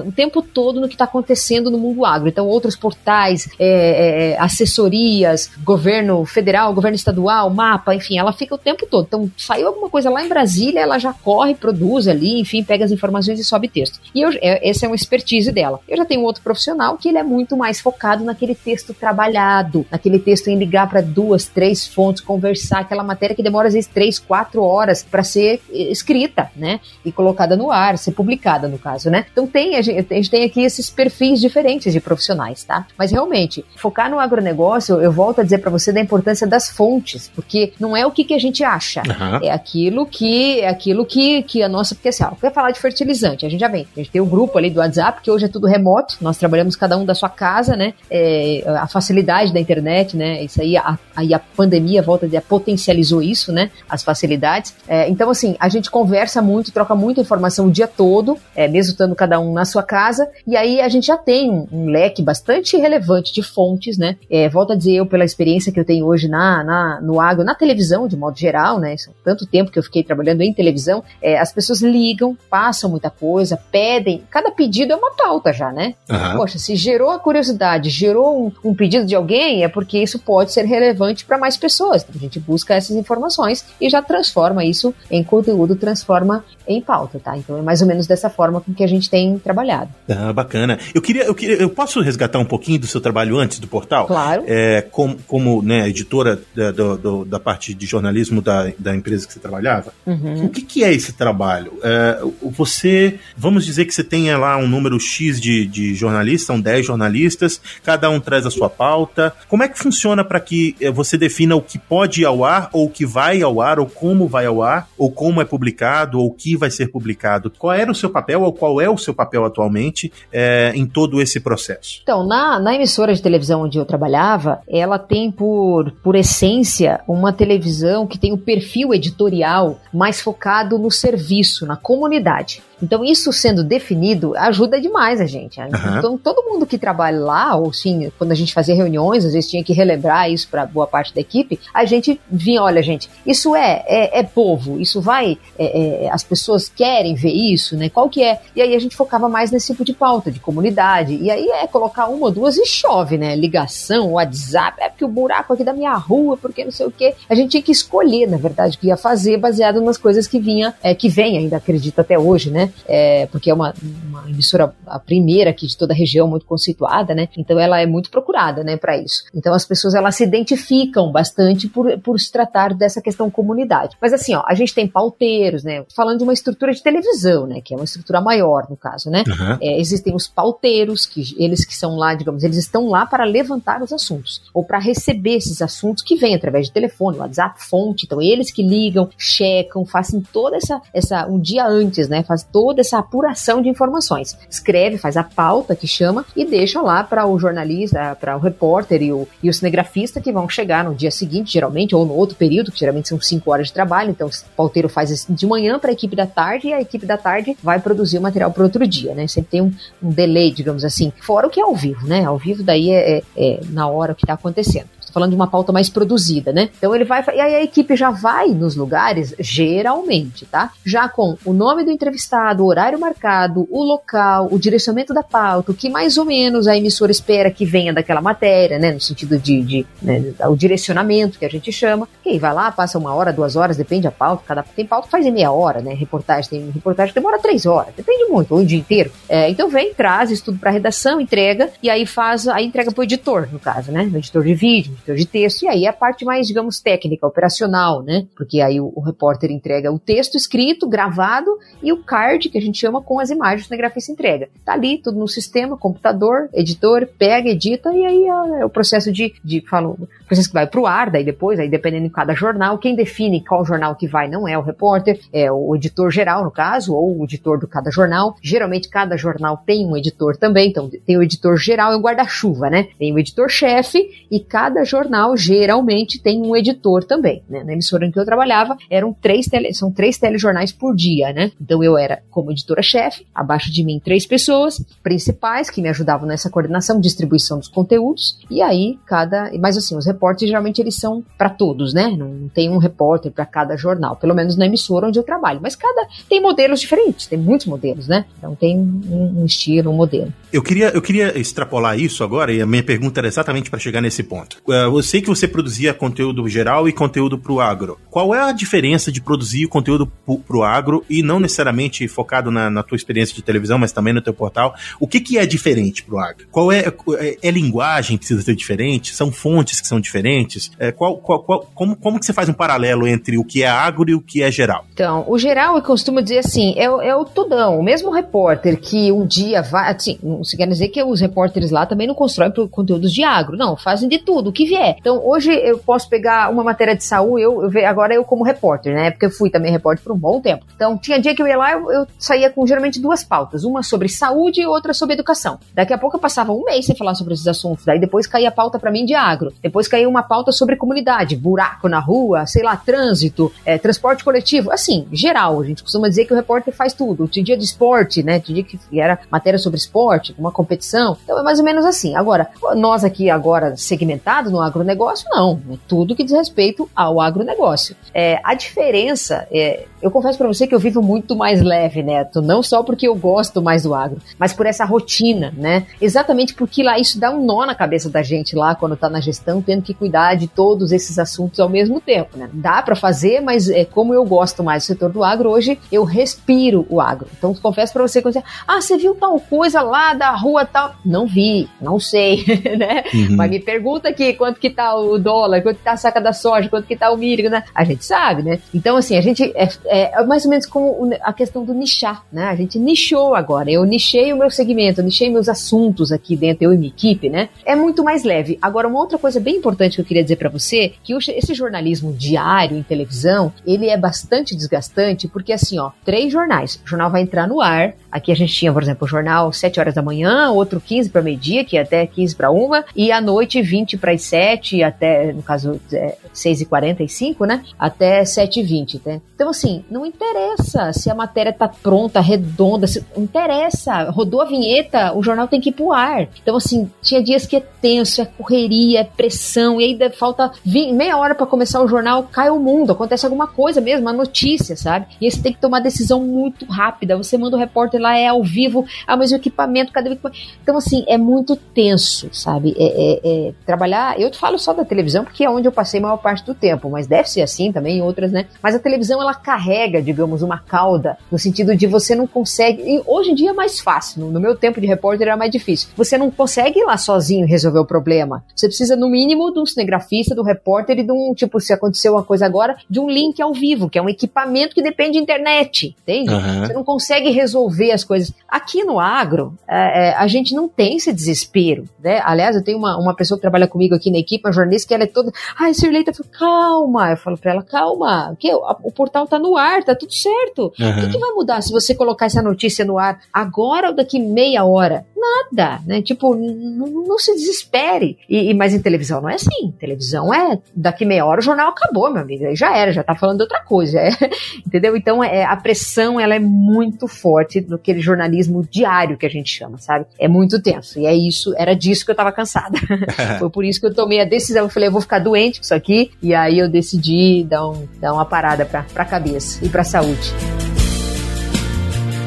o tempo todo no que está acontecendo no mundo agro, então outros portais, é, é, assessorias, governo federal, governo estadual, mapa, enfim, ela fica o tempo todo. Então, saiu alguma coisa lá em Brasília, ela já corre, produz ali, enfim, pega as informações e sobe texto. E eu, é, essa é uma expertise dela. Eu já tenho outro profissional que ele é muito mais focado naquele texto trabalhado, naquele texto em ligar para duas, três fontes, conversar, aquela matéria que demora às vezes três, quatro horas para ser escrita, né? E colocada no ar, ser publicada, no caso, né? Então tem, a gente, a gente tem aqui esses perfis diferentes de profissionais, tá? Mas realmente, focar no agronegócio, eu volto a dizer para você da importância das fontes, porque não é o que, que a gente acha, uhum. é aquilo que é aquilo que, que a nossa, porque assim, ó, quer falar de fertilizante, a gente já vem, a gente tem o um grupo ali do WhatsApp, que hoje é tudo remoto, nós trabalhamos cada um da sua casa, né? É, a facilidade da internet, né? Isso aí, a, aí a pandemia, volta de potencializou isso, né? As facilidades. É, então, assim, a gente conversa muito, troca muita informação o dia todo, é, mesmo estando cada um na sua casa, e aí a gente já tem um, um leque bastante relevante de fontes, né? É, volto a dizer, eu, pela experiência que eu tenho hoje na, na, no agro, na televisão, de modo geral, né? São tanto tempo que eu fiquei trabalhando em televisão, é, as pessoas ligam, passam muita coisa, pedem. Cada pedido é uma pauta já, né? Uhum. Poxa, se gerou a curiosidade, gerou um, um, pedido de alguém, é porque isso pode ser relevante para mais pessoas. Então, a gente busca essas informações e já transforma isso em conteúdo, transforma em pauta, tá? Então é mais ou menos dessa forma com que a gente tem trabalhado. Ah, bacana. Eu queria, eu queria, eu posso resgatar um pouquinho do seu trabalho antes do portal? Claro. É, como, como né, editora da, do, da parte de jornalismo da, da empresa que você trabalhava. Uhum. O que, que é esse trabalho? É, você, vamos dizer que você tenha lá um número X de, de jornalistas, são 10 jornalistas, cada um traz a sua pauta. Como é que funciona para que é, você defina o que pode ir ao ar, ou o que vai ao ar, ou como vai ao ar, ou como é publicado, ou o que vai ser publicado? Qual era o seu papel, ou qual é o seu papel atualmente é, em todo esse processo? Então, na, na emissora de televisão onde eu trabalhava, ela tem por, por essência uma televisão que tem o perfil editorial mais focado no serviço, na comunidade. Então, isso sendo definido ajuda demais a gente. Né? Uhum. Então, todo mundo que trabalha lá, ou sim, quando a gente fazia reuniões, às vezes tinha que relembrar isso para boa parte da equipe, a gente vinha, olha, gente, isso é, é, é povo, isso vai, é, é, as pessoas querem ver isso, né? Qual que é? E aí a gente focava mais nesse tipo de pauta, de comunidade. E aí é colocar uma ou duas e chove, né? Ligação, WhatsApp, é porque o buraco aqui da minha rua, porque não sei o quê. A gente tinha que escolher, na verdade, o que ia fazer baseado nas coisas que vinha, é, que vem ainda, acredito até hoje, né? É, porque é uma, uma emissora, a primeira aqui de toda a região, muito conceituada, né? Então ela é muito procurada, né, para isso. Então as pessoas elas se identificam bastante por, por se tratar dessa questão comunidade. Mas assim, ó, a gente tem pauteiros, né? Falando de uma estrutura de televisão, né? Que é uma estrutura maior, no caso, né? Uhum. É, existem os pauteiros, que eles que são lá, digamos, eles estão lá para levantar os assuntos, ou para receber esses assuntos que vêm através de telefone, WhatsApp, fonte. Então, eles que ligam, checam, fazem toda essa, essa um dia antes, né? Faz toda essa apuração de informações. Escreve, faz a pauta que chama e deixa lá para o jornalista, para o repórter e o, e o cinegrafista que vão chegar no dia seguinte, geralmente, ou no outro período, que geralmente são cinco horas de trabalho. Então, o pauteiro faz de manhã para a equipe da tarde e a equipe da tarde vai produzir o material para outro dia, né? Sempre tem um, um delay, digamos assim. Fora o que é ao vivo, né? Ao vivo, daí é, é, é na hora o que está acontecendo falando de uma pauta mais produzida, né? Então ele vai, e aí a equipe já vai nos lugares, geralmente, tá? Já com o nome do entrevistado, o horário marcado, o local, o direcionamento da pauta, o que mais ou menos a emissora espera que venha daquela matéria, né? No sentido de, de né, o direcionamento que a gente chama. Quem vai lá, passa uma hora, duas horas, depende da pauta. Cada tem pauta faz em meia hora, né? Reportagem tem reportagem que demora três horas, depende muito, ou o dia inteiro. É, então vem, traz isso tudo para redação, entrega e aí faz a entrega para o editor, no caso, né? O editor de vídeo, editor de texto e aí a parte mais, digamos, técnica, operacional, né? Porque aí o, o repórter entrega o texto escrito, gravado e o card que a gente chama com as imagens que o cinegrafista entrega. Tá ali tudo no sistema, computador, editor, pega, edita e aí é, é o processo de, de falo, processo que vai para o ar, daí depois, aí dependendo de cada jornal, quem define qual jornal que vai não é o repórter, é o editor geral, no caso, ou o editor do cada jornal. Geralmente cada jornal tem um editor também, então tem o editor geral e o guarda-chuva, né? Tem o editor-chefe e cada jornal geralmente tem um editor também, né? Na emissora em que eu trabalhava, eram três tele, são três telejornais por dia, né? Então eu era como editora-chefe, abaixo de mim três pessoas principais que me ajudavam nessa coordenação, distribuição dos conteúdos, e aí cada, mas assim, os repórteres geralmente eles são para todos, né? Não tem um repórter para cada jornal, pelo menos na emissora onde eu trabalho. Mas cada tem modelos diferentes, tem muitos modelos, né? Então tem um, um estilo, um modelo. Eu queria, eu queria extrapolar isso agora, e a minha pergunta era exatamente para chegar nesse ponto. Uh, eu sei que você produzia conteúdo geral e conteúdo para o agro. Qual é a diferença de produzir conteúdo para o agro e não necessariamente focado na, na, tua experiência de televisão, mas também no teu portal? O que, que é diferente para o agro? Qual é, é, é, linguagem que precisa ser diferente? São fontes que são diferentes? É, qual, qual, qual, como, como que você faz um paralelo entre o que é agro e o que é geral? Então, o geral eu costumo dizer assim, é, é o tudão, o mesmo repórter que um dia vai, assim, isso quer dizer que os repórteres lá também não constroem conteúdos de agro, não, fazem de tudo, o que vier. Então, hoje eu posso pegar uma matéria de saúde, eu, eu agora eu como repórter, né? Porque eu fui também repórter por um bom tempo. Então, tinha dia que eu ia lá, eu, eu saía com geralmente duas pautas, uma sobre saúde e outra sobre educação. Daqui a pouco eu passava um mês sem falar sobre esses assuntos, daí depois caía a pauta para mim de agro, depois caía uma pauta sobre comunidade, buraco na rua, sei lá, trânsito, é, transporte coletivo, assim, geral. A gente costuma dizer que o repórter faz tudo. Tinha dia de esporte, né? Tinha dia que era matéria sobre esporte, uma competição. Então é mais ou menos assim. Agora, nós aqui agora segmentados no agronegócio, não. É tudo que diz respeito ao agronegócio. É, a diferença, é, eu confesso para você que eu vivo muito mais leve, Neto. Não só porque eu gosto mais do agro, mas por essa rotina, né? Exatamente porque lá isso dá um nó na cabeça da gente lá quando tá na gestão, tendo que cuidar de todos esses assuntos ao mesmo tempo, né? Dá para fazer, mas é, como eu gosto mais do setor do agro, hoje eu respiro o agro. Então confesso para você que você, ah, você viu tal coisa lá da rua tal? Não vi, não sei, né? Uhum. Mas me pergunta aqui quanto que tá o dólar, quanto que tá a saca da soja, quanto que tá o milho, né? A gente sabe, né? Então assim, a gente é, é mais ou menos como a questão do nichar, né? A gente nichou agora. Eu nichei o meu segmento, eu nichei meus assuntos aqui dentro, eu e minha equipe, né? É muito mais leve. Agora, uma outra coisa bem importante que eu queria dizer para você, que esse jornalismo diário em televisão, ele é bastante desgastante, porque assim, ó, três jornais. O jornal vai entrar no ar, Aqui a gente tinha, por exemplo, o jornal 7 horas da manhã, outro 15 para meio-dia, que é até 15 para uma, e à noite 20 para as 7, até, no caso, é, 6 e 45, né? Até 7 e 20, né? Então, assim, não interessa se a matéria tá pronta, redonda, se, interessa. Rodou a vinheta, o jornal tem que ir pro ar. Então, assim, tinha dias que é tenso, é correria, é pressão, e aí falta 20, meia hora para começar o jornal, cai o mundo, acontece alguma coisa mesmo, uma notícia, sabe? E aí você tem que tomar decisão muito rápida. Você manda o repórter lá é ao vivo, ah, mas o equipamento, cadê o equipamento? Então, assim, é muito tenso, sabe? É, é, é, trabalhar, eu falo só da televisão porque é onde eu passei a maior parte do tempo, mas deve ser assim também em outras, né? Mas a televisão, ela carrega, digamos, uma cauda, no sentido de você não consegue, e hoje em dia é mais fácil, no, no meu tempo de repórter era mais difícil, você não consegue ir lá sozinho resolver o problema, você precisa no mínimo de um cinegrafista, do repórter e de um, tipo, se aconteceu uma coisa agora, de um link ao vivo, que é um equipamento que depende de internet, entende? Uhum. Você não consegue resolver as coisas. Aqui no agro, é, é, a gente não tem esse desespero, né? Aliás, eu tenho uma, uma pessoa que trabalha comigo aqui na equipe, uma jornalista, que ela é toda, ai, Sirlei, tá calma. Eu falo pra ela, calma, o, que? o portal tá no ar, tá tudo certo. Uhum. O que, que vai mudar se você colocar essa notícia no ar agora ou daqui meia hora? nada, né? Tipo, não se desespere. E, e, mas em televisão não é assim. Televisão é daqui meia hora o jornal acabou, meu amigo. Aí já era, já tá falando de outra coisa. É, entendeu? Então é, a pressão ela é muito forte aquele jornalismo diário que a gente chama, sabe? É muito tenso. E é isso, era disso que eu tava cansada. Foi por isso que eu tomei a decisão. Eu falei, eu vou ficar doente com isso aqui. E aí eu decidi dar, um, dar uma parada pra, pra cabeça e pra saúde.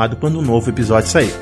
informado quando um novo episódio sair.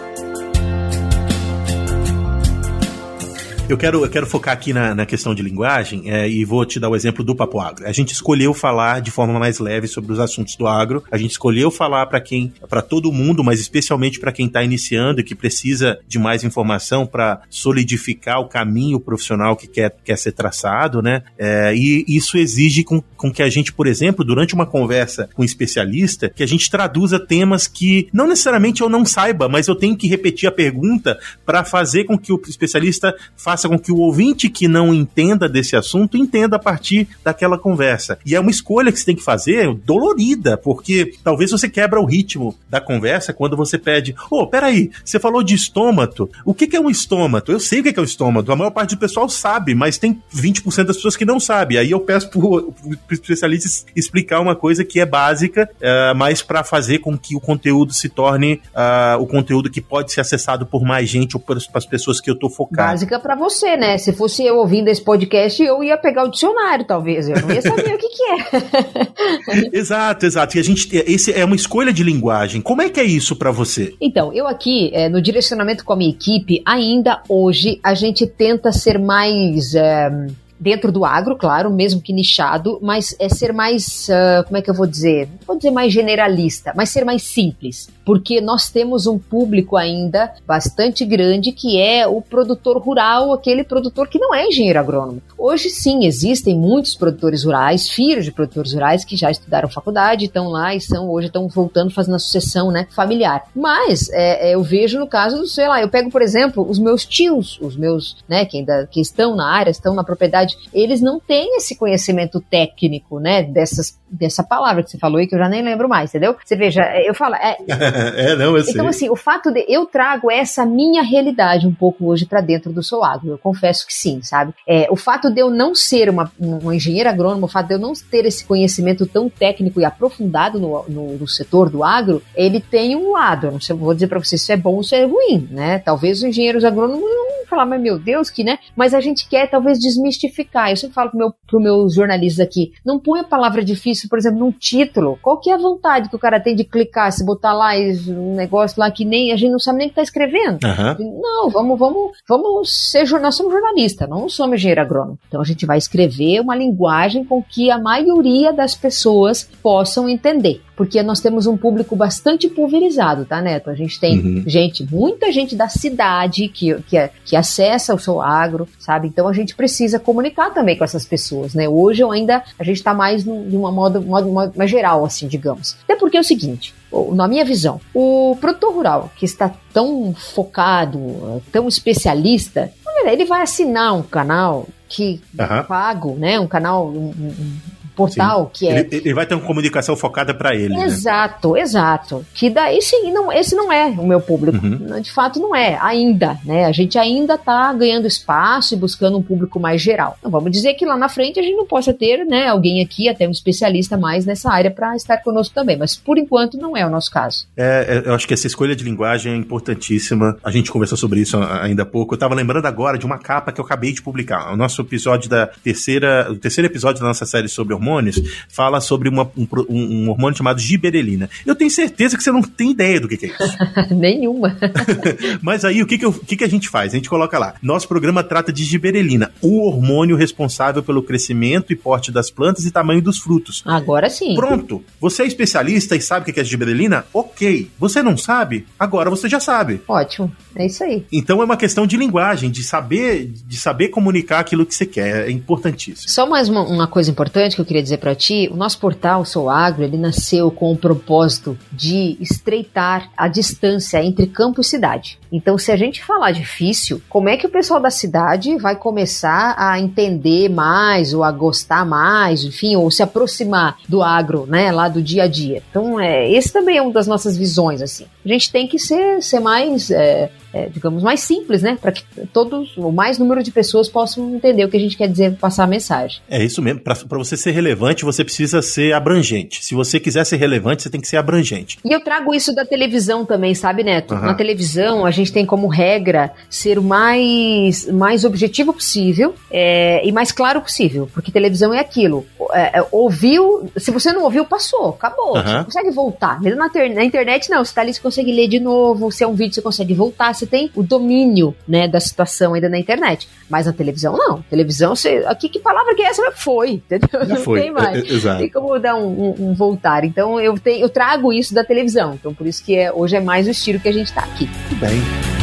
Eu quero, eu quero focar aqui na, na questão de linguagem é, e vou te dar o exemplo do Papo Agro. A gente escolheu falar de forma mais leve sobre os assuntos do agro. A gente escolheu falar para quem, para todo mundo, mas especialmente para quem está iniciando e que precisa de mais informação para solidificar o caminho profissional que quer, quer ser traçado, né? É, e isso exige com, com que a gente, por exemplo, durante uma conversa com um especialista, que a gente traduza temas que não necessariamente eu não saiba, mas eu tenho que repetir a pergunta para fazer com que o especialista faça faça com que o ouvinte que não entenda desse assunto entenda a partir daquela conversa. E é uma escolha que você tem que fazer dolorida, porque talvez você quebra o ritmo da conversa quando você pede: Ô, oh, peraí, você falou de estômago. O que, que é um estômago? Eu sei o que é o estômago. A maior parte do pessoal sabe, mas tem 20% das pessoas que não sabem. Aí eu peço pro, pro especialista explicar uma coisa que é básica, uh, mas para fazer com que o conteúdo se torne uh, o conteúdo que pode ser acessado por mais gente ou para as pessoas que eu tô focado. Básica para você você, né? Se fosse eu ouvindo esse podcast, eu ia pegar o dicionário, talvez. Eu não ia saber o que, que é. exato, exato. E a gente, esse é uma escolha de linguagem. Como é que é isso para você? Então, eu aqui, é, no direcionamento com a minha equipe, ainda hoje a gente tenta ser mais. É, dentro do agro, claro, mesmo que nichado, mas é ser mais, uh, como é que eu vou dizer? Não vou dizer mais generalista, mas ser mais simples, porque nós temos um público ainda bastante grande que é o produtor rural, aquele produtor que não é engenheiro agrônomo. Hoje sim, existem muitos produtores rurais, filhos de produtores rurais que já estudaram faculdade, estão lá e são hoje estão voltando fazendo a sucessão, né, familiar. Mas é, é, eu vejo no caso, sei lá, eu pego por exemplo os meus tios, os meus, né, que ainda que estão na área, estão na propriedade verdade, eles não têm esse conhecimento técnico, né, dessas, dessa palavra que você falou e que eu já nem lembro mais, entendeu? Você veja, eu falo. É, é não, eu Então, assim, o fato de eu trago essa minha realidade um pouco hoje para dentro do Sou Agro, eu confesso que sim, sabe? É, o fato de eu não ser uma, uma engenheira agrônoma, o fato de eu não ter esse conhecimento tão técnico e aprofundado no, no, no setor do agro, ele tem um lado. Eu não sei, vou dizer para você se é bom ou se é ruim, né? Talvez os engenheiros agrônomos não falar, mas meu Deus, que, né? Mas a gente quer talvez desmistificar. Eu sempre falo pro meu, pro meus jornalistas aqui, não põe a palavra difícil, por exemplo, num título. Qual que é a vontade que o cara tem de clicar, se botar lá um negócio lá que nem a gente não sabe nem o que tá escrevendo? Uhum. Não, vamos, vamos, vamos ser nós somos jornalistas, não somos engenheiro agrônomo. Então a gente vai escrever uma linguagem com que a maioria das pessoas possam entender porque nós temos um público bastante pulverizado, tá, Neto? A gente tem uhum. gente, muita gente da cidade que, que, que acessa o seu agro, sabe? Então a gente precisa comunicar também com essas pessoas, né? Hoje eu ainda, a gente está mais de uma moda, modo mais geral, assim, digamos. Até porque é o seguinte, na minha visão, o produtor rural que está tão focado, tão especialista, ele vai assinar um canal que uhum. pago, né? Um canal, um, um, portal sim. que é. Ele, ele, vai ter uma comunicação focada para ele. Né? Exato, né? exato. Que daí sim, não, esse não é o meu público. Uhum. De fato, não é, ainda, né? A gente ainda está ganhando espaço e buscando um público mais geral. Então, vamos dizer que lá na frente a gente não possa ter, né, alguém aqui, até um especialista mais nessa área para estar conosco também. Mas por enquanto não é o nosso caso. É, é, eu acho que essa escolha de linguagem é importantíssima. A gente conversou sobre isso ainda há pouco. Eu estava lembrando agora de uma capa que eu acabei de publicar. O nosso episódio da terceira, o terceiro episódio da nossa série sobre hormônios hormônios, fala sobre uma, um, um, hormônio chamado giberelina. Eu tenho certeza que você não tem ideia do que, que é isso. Nenhuma. Mas aí, o, que, que, eu, que, que a gente faz? A gente coloca lá. Nosso programa trata de giberelina, o hormônio responsável pelo crescimento e porte das plantas e tamanho dos frutos. Agora sim. Pronto. Você é especialista e sabe o que é giberelina? Ok. Você não sabe? Agora você já sabe. Ótimo. É isso aí. Então é uma questão de linguagem, de saber, de saber comunicar aquilo que você quer. É importantíssimo. Só mais uma, uma coisa importante que eu queria dizer para ti: o nosso portal Sou Agro ele nasceu com o propósito de estreitar a distância entre campo e cidade. Então, se a gente falar difícil, como é que o pessoal da cidade vai começar a entender mais ou a gostar mais, enfim, ou se aproximar do agro, né, lá do dia a dia? Então, é, esse também é uma das nossas visões, assim. A gente tem que ser, ser mais é, é, digamos, mais simples, né? Para que todos, o mais número de pessoas possam entender o que a gente quer dizer, passar a mensagem. É isso mesmo. Para você ser relevante, você precisa ser abrangente. Se você quiser ser relevante, você tem que ser abrangente. E eu trago isso da televisão também, sabe, Neto? Uhum. Na televisão, a gente tem como regra ser o mais, mais objetivo possível é, e mais claro possível. Porque televisão é aquilo. É, é ouviu, se você não ouviu, passou, acabou. Uhum. Você consegue voltar. Mesmo na, na internet, não. Você tá ali, você consegue ler de novo. Se é um vídeo, você consegue voltar você tem o domínio, né, da situação ainda na internet. Mas na televisão, não. Televisão, você. Aqui, que palavra que é essa? Foi, entendeu? Já não foi. tem mais. É, é, exato. Tem como dar um, um, um, voltar. Então eu, tenho, eu trago isso da televisão. Então por isso que é, hoje é mais o estilo que a gente tá aqui. Tudo bem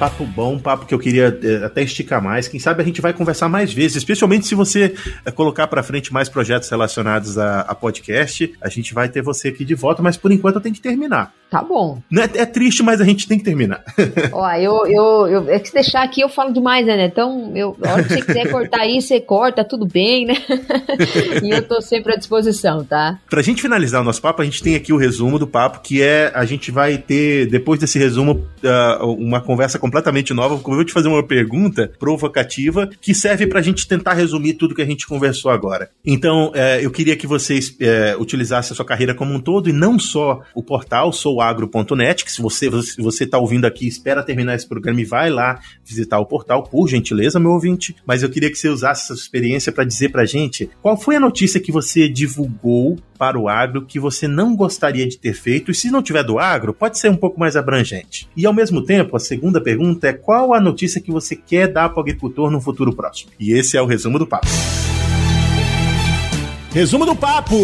papo bom, papo que eu queria é, até esticar mais. Quem sabe a gente vai conversar mais vezes, especialmente se você é, colocar para frente mais projetos relacionados a, a, podcast. A gente vai ter você aqui de volta, mas por enquanto eu tenho que terminar. Tá bom. É, é triste, mas a gente tem que terminar. Ó, eu, eu, eu, é que se deixar aqui eu falo demais, né? Então, eu, a hora que você quiser cortar aí, você corta, tudo bem, né? e eu tô sempre à disposição, tá? Pra gente finalizar o nosso papo, a gente tem aqui o resumo do papo, que é a gente vai ter, depois desse resumo, uh, uma conversa completamente nova. Eu vou te fazer uma pergunta provocativa que serve pra gente tentar resumir tudo que a gente conversou agora. Então, uh, eu queria que vocês uh, utilizassem a sua carreira como um todo e não só o portal, sou agro.net, que se você você está ouvindo aqui, espera terminar esse programa e vai lá visitar o portal, por gentileza, meu ouvinte. Mas eu queria que você usasse essa experiência para dizer para gente qual foi a notícia que você divulgou para o agro que você não gostaria de ter feito, e se não tiver do agro, pode ser um pouco mais abrangente. E ao mesmo tempo, a segunda pergunta é qual a notícia que você quer dar para o agricultor no futuro próximo? E esse é o resumo do papo. Resumo do papo!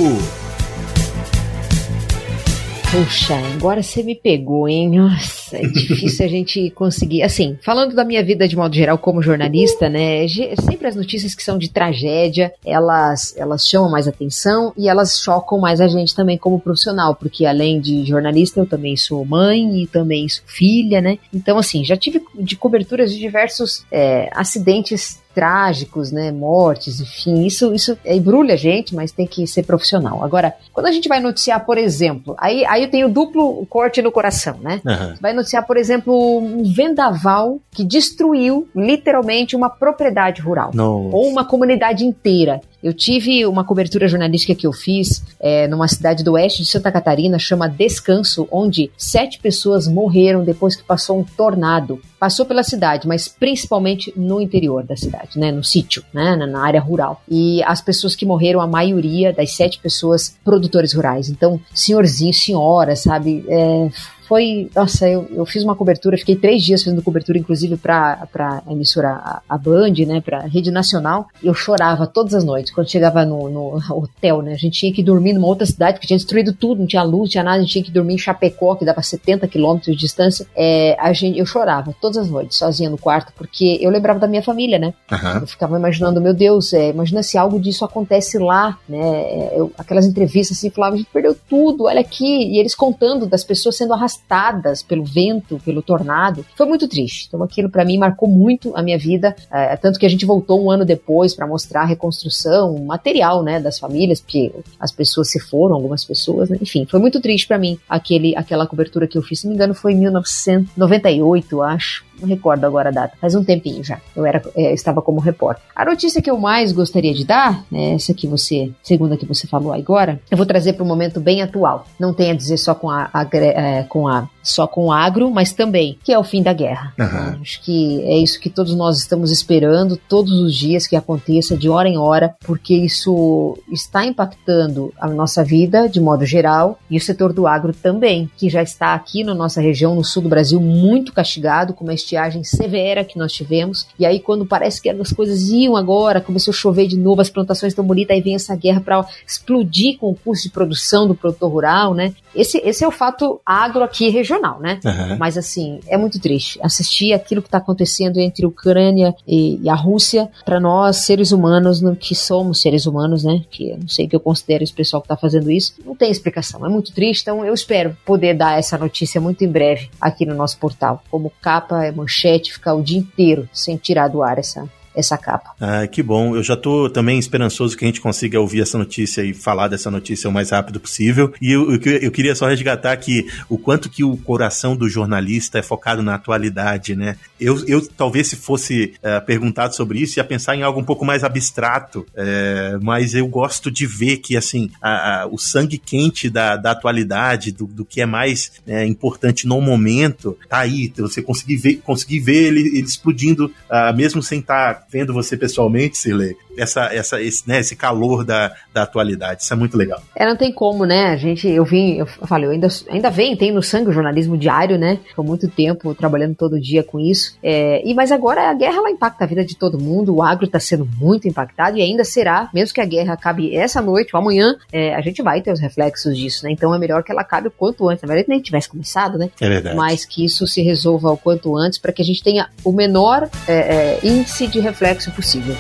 Puxa, agora você me pegou, hein? Nossa, é difícil a gente conseguir. Assim, falando da minha vida de modo geral como jornalista, né? Sempre as notícias que são de tragédia, elas, elas chamam mais atenção e elas chocam mais a gente também como profissional, porque além de jornalista, eu também sou mãe e também sou filha, né? Então, assim, já tive de coberturas de diversos é, acidentes trágicos, né, mortes, enfim, isso, isso embrulha a gente, mas tem que ser profissional. Agora, quando a gente vai noticiar, por exemplo, aí, aí eu tenho duplo corte no coração, né? Uhum. Vai noticiar, por exemplo, um vendaval que destruiu literalmente uma propriedade rural Nossa. ou uma comunidade inteira. Eu tive uma cobertura jornalística que eu fiz é, numa cidade do oeste de Santa Catarina, chama Descanso, onde sete pessoas morreram depois que passou um tornado. Passou pela cidade, mas principalmente no interior da cidade, né, no sítio, né, na área rural. E as pessoas que morreram, a maioria das sete pessoas, produtores rurais. Então, senhorzinho, senhora, sabe, é, foi. Nossa, eu, eu fiz uma cobertura, fiquei três dias fazendo cobertura, inclusive para a emissora a, a Band, né, para rede nacional. Eu chorava todas as noites. Quando chegava no, no, hotel, né, a gente tinha que dormir numa outra cidade, porque tinha destruído tudo, não tinha luz, não tinha nada, a gente tinha que dormir em Chapecó, que dava 70 quilômetros de distância. É, a gente, eu chorava todas as noites, sozinha no quarto, porque eu lembrava da minha família, né? Uhum. Eu ficava imaginando, meu Deus, é, imagina se algo disso acontece lá, né? É, eu, aquelas entrevistas assim, falavam, a gente perdeu tudo, olha aqui. E eles contando das pessoas sendo arrastadas arrastadas pelo vento, pelo tornado. Foi muito triste. Então aquilo para mim marcou muito a minha vida, é, tanto que a gente voltou um ano depois para mostrar a reconstrução material, né, das famílias, porque as pessoas se foram, algumas pessoas, né? enfim, foi muito triste para mim aquele aquela cobertura que eu fiz, se não me engano foi em 1998, acho. Não recordo agora a data, faz um tempinho já. Eu era, é, estava como repórter. A notícia que eu mais gostaria de dar, né, essa que você, segunda que você falou agora, eu vou trazer para um momento bem atual. Não tem a dizer só com a, a é, com a só com o agro, mas também que é o fim da guerra. Uhum. Acho que é isso que todos nós estamos esperando todos os dias que aconteça de hora em hora, porque isso está impactando a nossa vida de modo geral e o setor do agro também, que já está aqui na nossa região, no sul do Brasil, muito castigado com uma estiagem severa que nós tivemos. E aí, quando parece que as coisas iam agora, começou a chover de novo, as plantações estão bonitas, aí vem essa guerra para explodir com o custo de produção do produtor rural, né? Esse, esse é o fato agro aqui regional, né? Uhum. Mas assim, é muito triste assistir aquilo que está acontecendo entre Ucrânia e, e a Rússia. Para nós, seres humanos, no, que somos seres humanos, né? Que eu não sei o que eu considero esse pessoal que está fazendo isso, não tem explicação. É muito triste, então eu espero poder dar essa notícia muito em breve aqui no nosso portal. Como capa, é manchete, ficar o dia inteiro sem tirar do ar essa, essa capa. Ah, que bom. Eu já estou também esperançoso que a gente consiga ouvir essa notícia e falar dessa notícia o mais rápido possível. E eu, eu, eu queria só resgatar que o quanto que o coração do jornalista é focado na atualidade, né? Eu, eu talvez se fosse uh, perguntado sobre isso ia pensar em algo um pouco mais abstrato, uh, mas eu gosto de ver que assim a, a, o sangue quente da, da atualidade, do, do que é mais uh, importante no momento, tá aí. Você conseguir ver, conseguir ver ele, ele explodindo, uh, mesmo sem estar tá vendo você pessoalmente, Silê, essa, essa, esse, né, esse calor da, da atualidade. Isso é muito legal. É, não tem como, né? A gente, eu vim, eu falei, eu ainda, ainda vem, tem no sangue o jornalismo diário, né? Por muito tempo trabalhando todo dia com isso. É, e Mas agora a guerra ela impacta a vida de todo mundo, o agro está sendo muito impactado e ainda será, mesmo que a guerra acabe essa noite ou amanhã, é, a gente vai ter os reflexos disso, né? Então é melhor que ela acabe o quanto antes. Na verdade, nem tivesse começado, né? É verdade. Mas que isso se resolva o quanto antes para que a gente tenha o menor é, é índice de reflexo possível.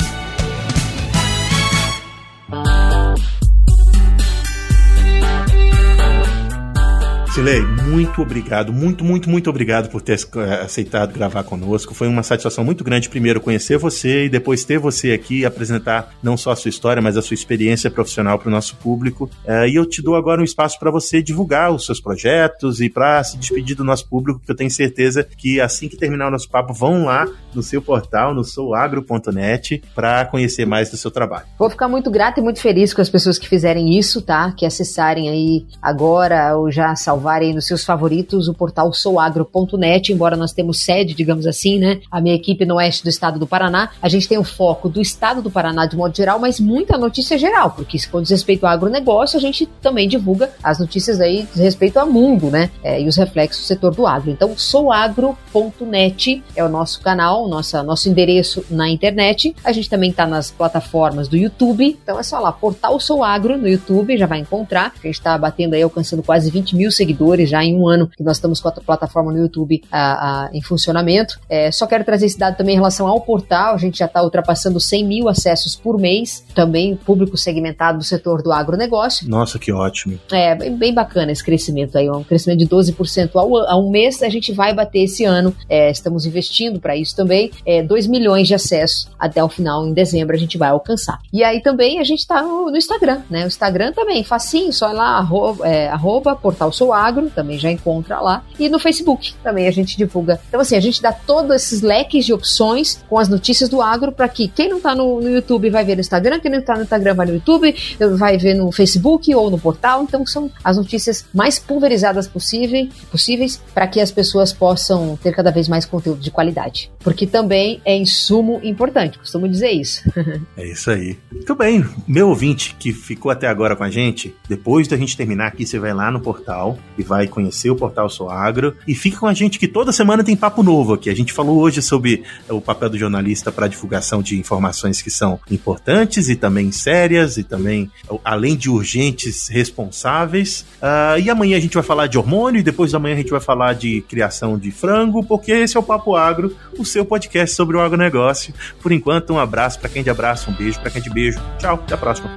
Silei, muito obrigado, muito, muito, muito obrigado por ter eh, aceitado gravar conosco. Foi uma satisfação muito grande, primeiro, conhecer você e depois ter você aqui e apresentar não só a sua história, mas a sua experiência profissional para o nosso público. Uh, e eu te dou agora um espaço para você divulgar os seus projetos e para se despedir do nosso público, que eu tenho certeza que assim que terminar o nosso papo, vão lá no seu portal, no souagro.net, para conhecer mais do seu trabalho. Vou ficar muito grata e muito feliz com as pessoas que fizerem isso, tá? Que acessarem aí agora ou já salvar salvarem nos seus favoritos o portal souagro.net, embora nós temos sede, digamos assim, né? A minha equipe no oeste do estado do Paraná, a gente tem o foco do estado do Paraná de modo geral, mas muita notícia geral, porque se for diz respeito ao agronegócio, a gente também divulga as notícias aí diz respeito ao mundo, né? É, e os reflexos do setor do agro. Então, souagro.net é o nosso canal, nossa, nosso endereço na internet. A gente também está nas plataformas do YouTube, então é só lá, portal Souagro no YouTube, já vai encontrar. A gente está batendo aí, alcançando quase 20 mil seguidores seguidores já em um ano que nós estamos com a plataforma no YouTube a, a, em funcionamento. É, só quero trazer esse dado também em relação ao portal. A gente já está ultrapassando 100 mil acessos por mês, também público segmentado do setor do agronegócio. Nossa, que ótimo. É, bem, bem bacana esse crescimento aí, um crescimento de 12% ao, a um mês. A gente vai bater esse ano, é, estamos investindo para isso também, é, 2 milhões de acessos até o final, em dezembro, a gente vai alcançar. E aí também a gente está no, no, Instagram, né? O Instagram também, facinho, só ir lá, arroba, é, arroba portal Sou Agro, também já encontra lá. E no Facebook também a gente divulga. Então, assim, a gente dá todos esses leques de opções com as notícias do agro para que quem não está no, no, YouTube vai ver no Instagram, quem não está no Instagram vai no YouTube, vai ver no Facebook ou no portal. Então, são as notícias mais pulverizadas possível, possíveis para que as pessoas possam ter cada vez mais conteúdo de qualidade. Porque também é insumo importante, costumo dizer isso. é isso aí. Muito bem, meu ouvinte que ficou até agora com a gente, depois da gente terminar aqui, você vai lá no portal e vai conhecer o portal Sou Agro e fica com a gente que toda semana tem papo novo aqui. A gente falou hoje sobre o papel do jornalista para a divulgação de informações que são importantes e também sérias e também, além de urgentes, responsáveis. Uh, e amanhã a gente vai falar de hormônio e depois da manhã a gente vai falar de criação de frango, porque esse é o Papo Agro, o seu podcast sobre o agronegócio. Por enquanto, um abraço para quem de abraço, um beijo para quem de beijo. Tchau, até a próxima.